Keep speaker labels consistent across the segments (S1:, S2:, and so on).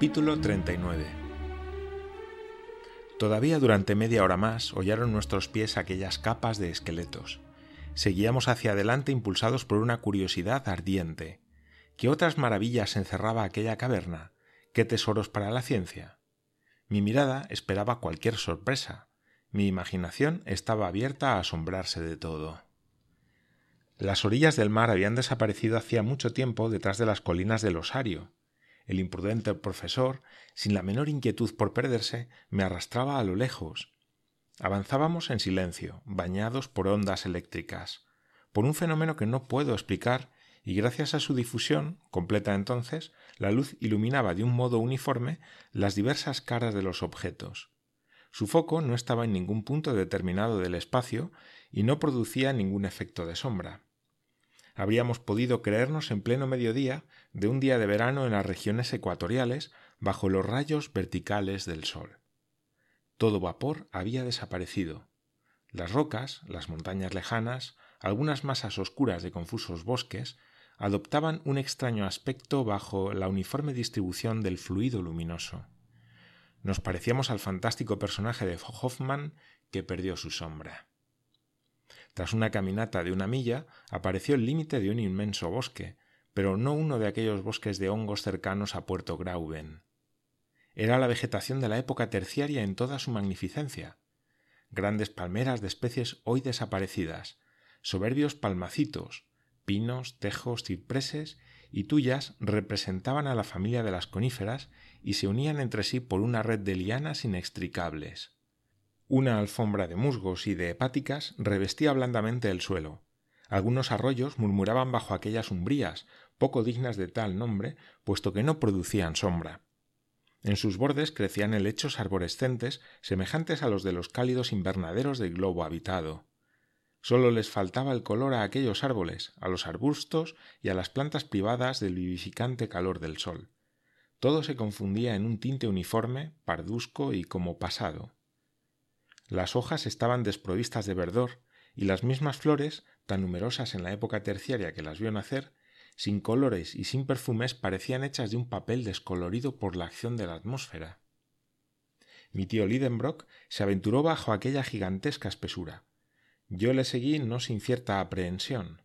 S1: Capítulo 39 Todavía durante media hora más hollaron nuestros pies aquellas capas de esqueletos. Seguíamos hacia adelante impulsados por una curiosidad ardiente. ¿Qué otras maravillas encerraba aquella caverna? ¿Qué tesoros para la ciencia? Mi mirada esperaba cualquier sorpresa. Mi imaginación estaba abierta a asombrarse de todo. Las orillas del mar habían desaparecido hacía mucho tiempo detrás de las colinas del Osario. El imprudente profesor, sin la menor inquietud por perderse, me arrastraba a lo lejos. Avanzábamos en silencio, bañados por ondas eléctricas, por un fenómeno que no puedo explicar, y gracias a su difusión, completa entonces, la luz iluminaba de un modo uniforme las diversas caras de los objetos. Su foco no estaba en ningún punto determinado del espacio y no producía ningún efecto de sombra habríamos podido creernos en pleno mediodía de un día de verano en las regiones ecuatoriales bajo los rayos verticales del sol. Todo vapor había desaparecido. Las rocas, las montañas lejanas, algunas masas oscuras de confusos bosques, adoptaban un extraño aspecto bajo la uniforme distribución del fluido luminoso. Nos parecíamos al fantástico personaje de Hoffman que perdió su sombra. Tras una caminata de una milla, apareció el límite de un inmenso bosque, pero no uno de aquellos bosques de hongos cercanos a Puerto Grauben. Era la vegetación de la época terciaria en toda su magnificencia. Grandes palmeras de especies hoy desaparecidas, soberbios palmacitos, pinos, tejos, cipreses y tuyas representaban a la familia de las coníferas y se unían entre sí por una red de lianas inextricables. Una alfombra de musgos y de hepáticas revestía blandamente el suelo. Algunos arroyos murmuraban bajo aquellas umbrías, poco dignas de tal nombre, puesto que no producían sombra. En sus bordes crecían helechos arborescentes semejantes a los de los cálidos invernaderos del globo habitado. Sólo les faltaba el color a aquellos árboles, a los arbustos y a las plantas privadas del vivificante calor del sol. Todo se confundía en un tinte uniforme, pardusco y como pasado. Las hojas estaban desprovistas de verdor, y las mismas flores, tan numerosas en la época terciaria que las vio nacer, sin colores y sin perfumes, parecían hechas de un papel descolorido por la acción de la atmósfera. Mi tío Lidenbrock se aventuró bajo aquella gigantesca espesura. Yo le seguí no sin cierta aprehensión.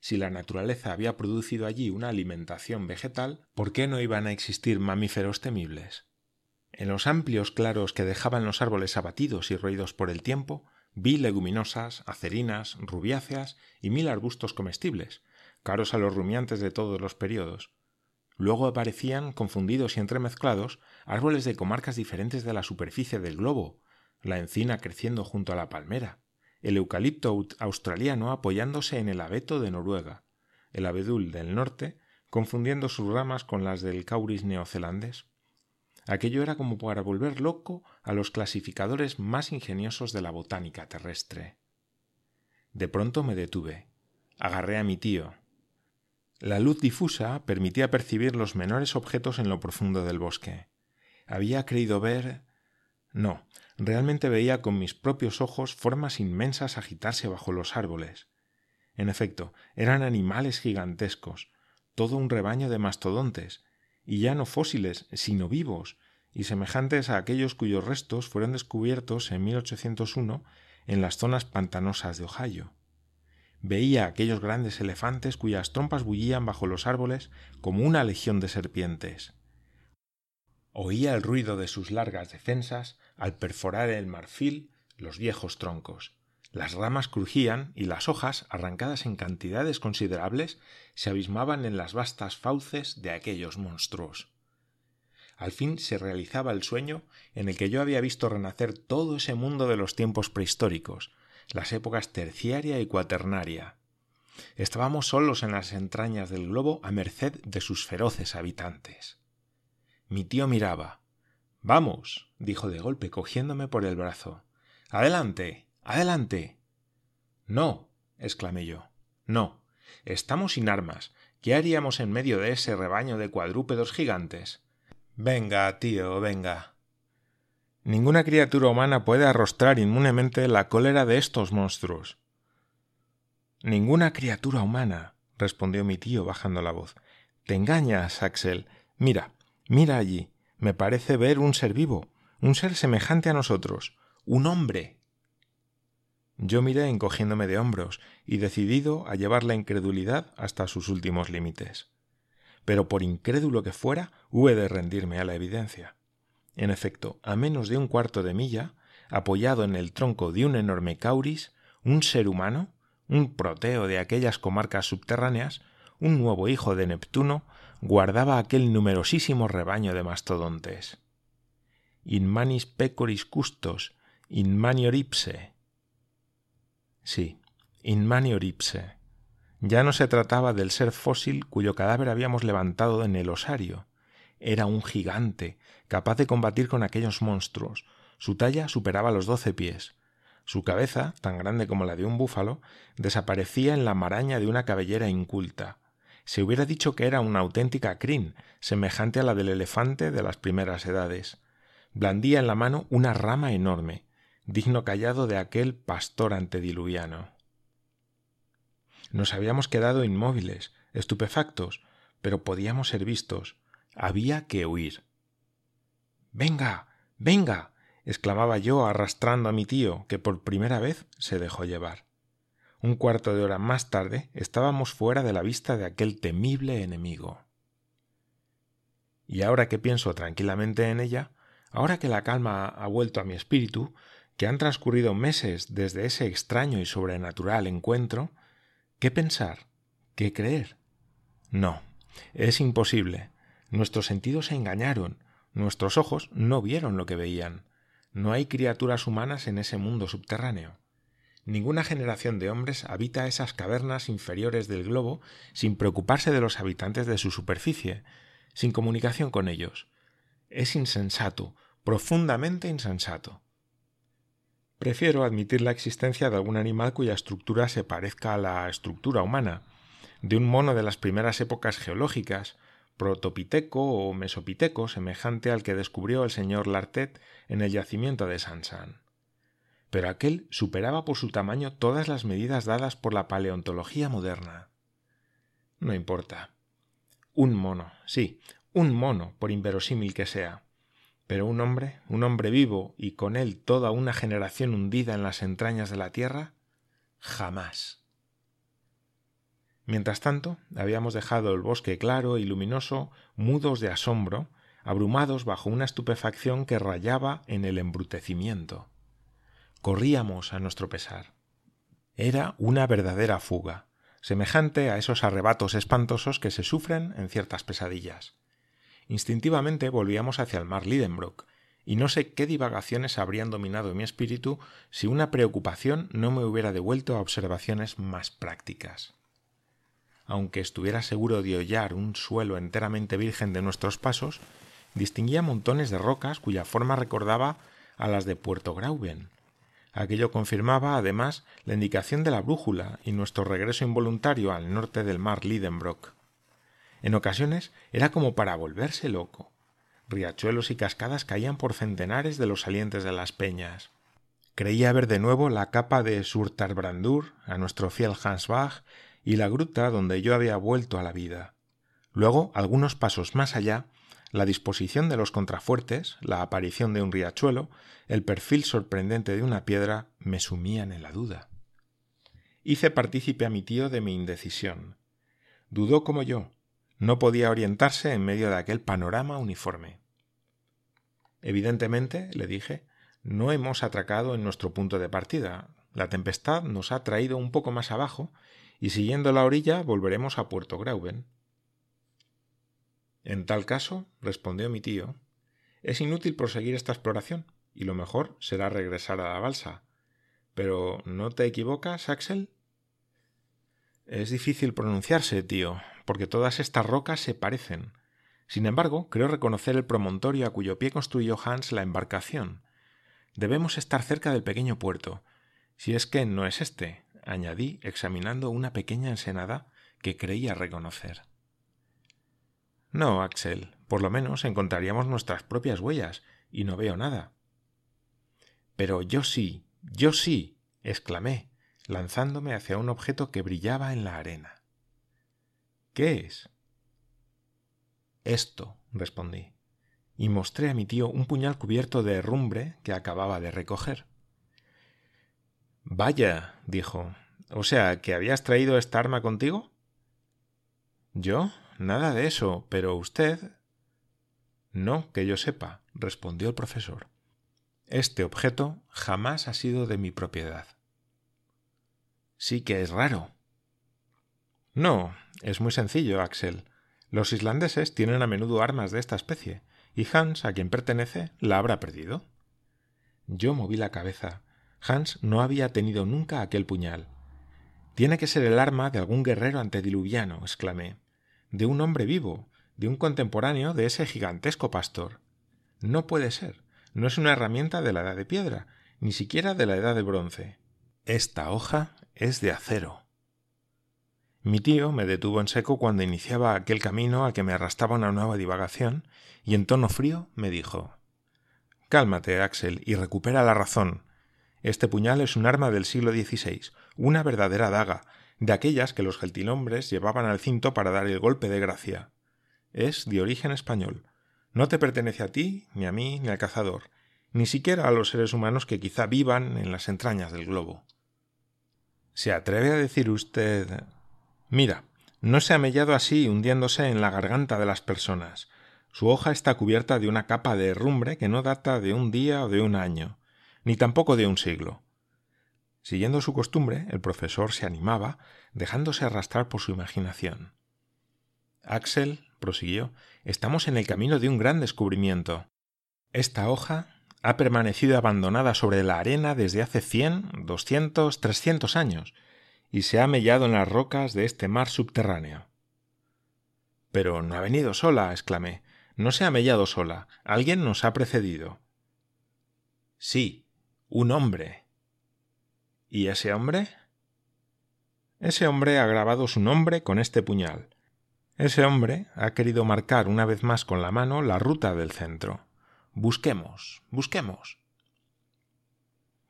S1: Si la naturaleza había producido allí una alimentación vegetal, ¿por qué no iban a existir mamíferos temibles? En los amplios claros que dejaban los árboles abatidos y roídos por el tiempo, vi leguminosas, acerinas, rubiáceas y mil arbustos comestibles, caros a los rumiantes de todos los periodos. Luego aparecían, confundidos y entremezclados, árboles de comarcas diferentes de la superficie del globo, la encina creciendo junto a la palmera, el eucalipto australiano apoyándose en el abeto de Noruega, el abedul del norte confundiendo sus ramas con las del cauris neozelandés. Aquello era como para volver loco a los clasificadores más ingeniosos de la botánica terrestre. De pronto me detuve. Agarré a mi tío. La luz difusa permitía percibir los menores objetos en lo profundo del bosque. Había creído ver. No, realmente veía con mis propios ojos formas inmensas agitarse bajo los árboles. En efecto, eran animales gigantescos, todo un rebaño de mastodontes, y ya no fósiles, sino vivos, y semejantes a aquellos cuyos restos fueron descubiertos en 1801 en las zonas pantanosas de Ohio. Veía aquellos grandes elefantes cuyas trompas bullían bajo los árboles como una legión de serpientes. Oía el ruido de sus largas defensas al perforar el marfil los viejos troncos. Las ramas crujían y las hojas, arrancadas en cantidades considerables, se abismaban en las vastas fauces de aquellos monstruos. Al fin se realizaba el sueño en el que yo había visto renacer todo ese mundo de los tiempos prehistóricos, las épocas terciaria y cuaternaria. Estábamos solos en las entrañas del globo a merced de sus feroces habitantes. Mi tío miraba. Vamos, dijo de golpe cogiéndome por el brazo. Adelante. Adelante. No. exclamé yo. No. Estamos sin armas. ¿Qué haríamos en medio de ese rebaño de cuadrúpedos gigantes? Venga, tío, venga. Ninguna criatura humana puede arrostrar inmunemente la cólera de estos monstruos. Ninguna criatura humana, respondió mi tío bajando la voz. Te engañas, Axel. Mira, mira allí. Me parece ver un ser vivo, un ser semejante a nosotros, un hombre. Yo miré encogiéndome de hombros y decidido a llevar la incredulidad hasta sus últimos límites. Pero por incrédulo que fuera, hube de rendirme a la evidencia. En efecto, a menos de un cuarto de milla, apoyado en el tronco de un enorme cauris, un ser humano, un proteo de aquellas comarcas subterráneas, un nuevo hijo de Neptuno, guardaba aquel numerosísimo rebaño de mastodontes. In manis pecoris custos, in manior ipse. Sí, in manior ipse. Ya no se trataba del ser fósil cuyo cadáver habíamos levantado en el osario. Era un gigante, capaz de combatir con aquellos monstruos. Su talla superaba los doce pies. Su cabeza, tan grande como la de un búfalo, desaparecía en la maraña de una cabellera inculta. Se hubiera dicho que era una auténtica crin, semejante a la del elefante de las primeras edades. Blandía en la mano una rama enorme, digno callado de aquel pastor antediluviano. Nos habíamos quedado inmóviles, estupefactos, pero podíamos ser vistos. Había que huir. Venga. venga exclamaba yo arrastrando a mi tío, que por primera vez se dejó llevar. Un cuarto de hora más tarde estábamos fuera de la vista de aquel temible enemigo. Y ahora que pienso tranquilamente en ella, ahora que la calma ha vuelto a mi espíritu, que han transcurrido meses desde ese extraño y sobrenatural encuentro, ¿qué pensar? ¿Qué creer? No, es imposible. Nuestros sentidos se engañaron, nuestros ojos no vieron lo que veían. No hay criaturas humanas en ese mundo subterráneo. Ninguna generación de hombres habita esas cavernas inferiores del globo sin preocuparse de los habitantes de su superficie, sin comunicación con ellos. Es insensato, profundamente insensato. Prefiero admitir la existencia de algún animal cuya estructura se parezca a la estructura humana, de un mono de las primeras épocas geológicas, protopiteco o mesopiteco semejante al que descubrió el señor Lartet en el yacimiento de Sansan. Pero aquel superaba por su tamaño todas las medidas dadas por la paleontología moderna. No importa. Un mono, sí, un mono, por inverosímil que sea. Pero un hombre, un hombre vivo y con él toda una generación hundida en las entrañas de la tierra, jamás. Mientras tanto, habíamos dejado el bosque claro y luminoso, mudos de asombro, abrumados bajo una estupefacción que rayaba en el embrutecimiento. Corríamos a nuestro pesar. Era una verdadera fuga, semejante a esos arrebatos espantosos que se sufren en ciertas pesadillas. Instintivamente volvíamos hacia el mar Lidenbrock, y no sé qué divagaciones habrían dominado mi espíritu si una preocupación no me hubiera devuelto a observaciones más prácticas aunque estuviera seguro de hollar un suelo enteramente virgen de nuestros pasos, distinguía montones de rocas cuya forma recordaba a las de Puerto Grauben. Aquello confirmaba, además, la indicación de la brújula y nuestro regreso involuntario al norte del mar Lidenbrock. En ocasiones era como para volverse loco. Riachuelos y cascadas caían por centenares de los salientes de las peñas. Creía ver de nuevo la capa de Surtarbrandur, a nuestro fiel Hans Bach, y la gruta donde yo había vuelto a la vida. Luego, algunos pasos más allá, la disposición de los contrafuertes, la aparición de un riachuelo, el perfil sorprendente de una piedra me sumían en la duda. Hice partícipe a mi tío de mi indecisión. Dudó como yo. No podía orientarse en medio de aquel panorama uniforme. Evidentemente, le dije, no hemos atracado en nuestro punto de partida. La tempestad nos ha traído un poco más abajo y siguiendo la orilla volveremos a Puerto Grauben. En tal caso, respondió mi tío, es inútil proseguir esta exploración, y lo mejor será regresar a la balsa. Pero ¿no te equivocas, Axel? Es difícil pronunciarse, tío, porque todas estas rocas se parecen. Sin embargo, creo reconocer el promontorio a cuyo pie construyó Hans la embarcación. Debemos estar cerca del pequeño puerto, si es que no es este, añadí examinando una pequeña ensenada que creía reconocer. No, Axel, por lo menos encontraríamos nuestras propias huellas, y no veo nada. Pero yo sí, yo sí, exclamé, lanzándome hacia un objeto que brillaba en la arena. ¿Qué es? Esto, respondí, y mostré a mi tío un puñal cubierto de herrumbre que acababa de recoger. Vaya, dijo, o sea, ¿que habías traído esta arma contigo? Yo, nada de eso, pero usted. No, que yo sepa, respondió el profesor. Este objeto jamás ha sido de mi propiedad. Sí que es raro. No, es muy sencillo, Axel. Los islandeses tienen a menudo armas de esta especie, y Hans, a quien pertenece, la habrá perdido. Yo moví la cabeza. Hans no había tenido nunca aquel puñal. Tiene que ser el arma de algún guerrero antediluviano, exclamé. De un hombre vivo, de un contemporáneo de ese gigantesco pastor. No puede ser. No es una herramienta de la edad de piedra, ni siquiera de la edad de bronce. Esta hoja es de acero. Mi tío me detuvo en seco cuando iniciaba aquel camino al que me arrastraba una nueva divagación, y en tono frío me dijo Cálmate, Axel, y recupera la razón. Este puñal es un arma del siglo XVI, una verdadera daga, de aquellas que los geltinombres llevaban al cinto para dar el golpe de gracia. Es de origen español. No te pertenece a ti, ni a mí, ni al cazador, ni siquiera a los seres humanos que quizá vivan en las entrañas del globo. ¿Se atreve a decir usted Mira, no se ha mellado así hundiéndose en la garganta de las personas. Su hoja está cubierta de una capa de herrumbre que no data de un día o de un año ni tampoco de un siglo. Siguiendo su costumbre, el profesor se animaba, dejándose arrastrar por su imaginación. Axel, prosiguió, estamos en el camino de un gran descubrimiento. Esta hoja ha permanecido abandonada sobre la arena desde hace cien, doscientos, trescientos años, y se ha mellado en las rocas de este mar subterráneo. Pero no ha venido sola, exclamé. No se ha mellado sola. Alguien nos ha precedido. Sí, un hombre. ¿Y ese hombre? Ese hombre ha grabado su nombre con este puñal. Ese hombre ha querido marcar una vez más con la mano la ruta del centro. Busquemos, busquemos.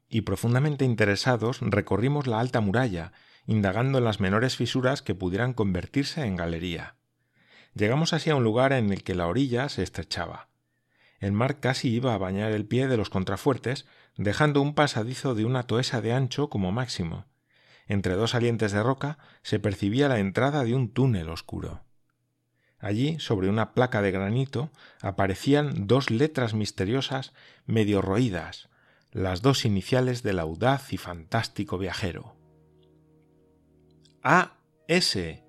S1: Y profundamente interesados recorrimos la alta muralla, indagando en las menores fisuras que pudieran convertirse en galería. Llegamos así a un lugar en el que la orilla se estrechaba. El mar casi iba a bañar el pie de los contrafuertes, dejando un pasadizo de una toesa de ancho como máximo. Entre dos salientes de roca se percibía la entrada de un túnel oscuro. Allí, sobre una placa de granito, aparecían dos letras misteriosas medio roídas, las dos iniciales del audaz y fantástico viajero. A. S.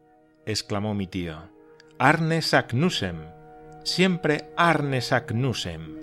S1: exclamó mi tío. Arne Saknusem. Siempre Arne Saknusem.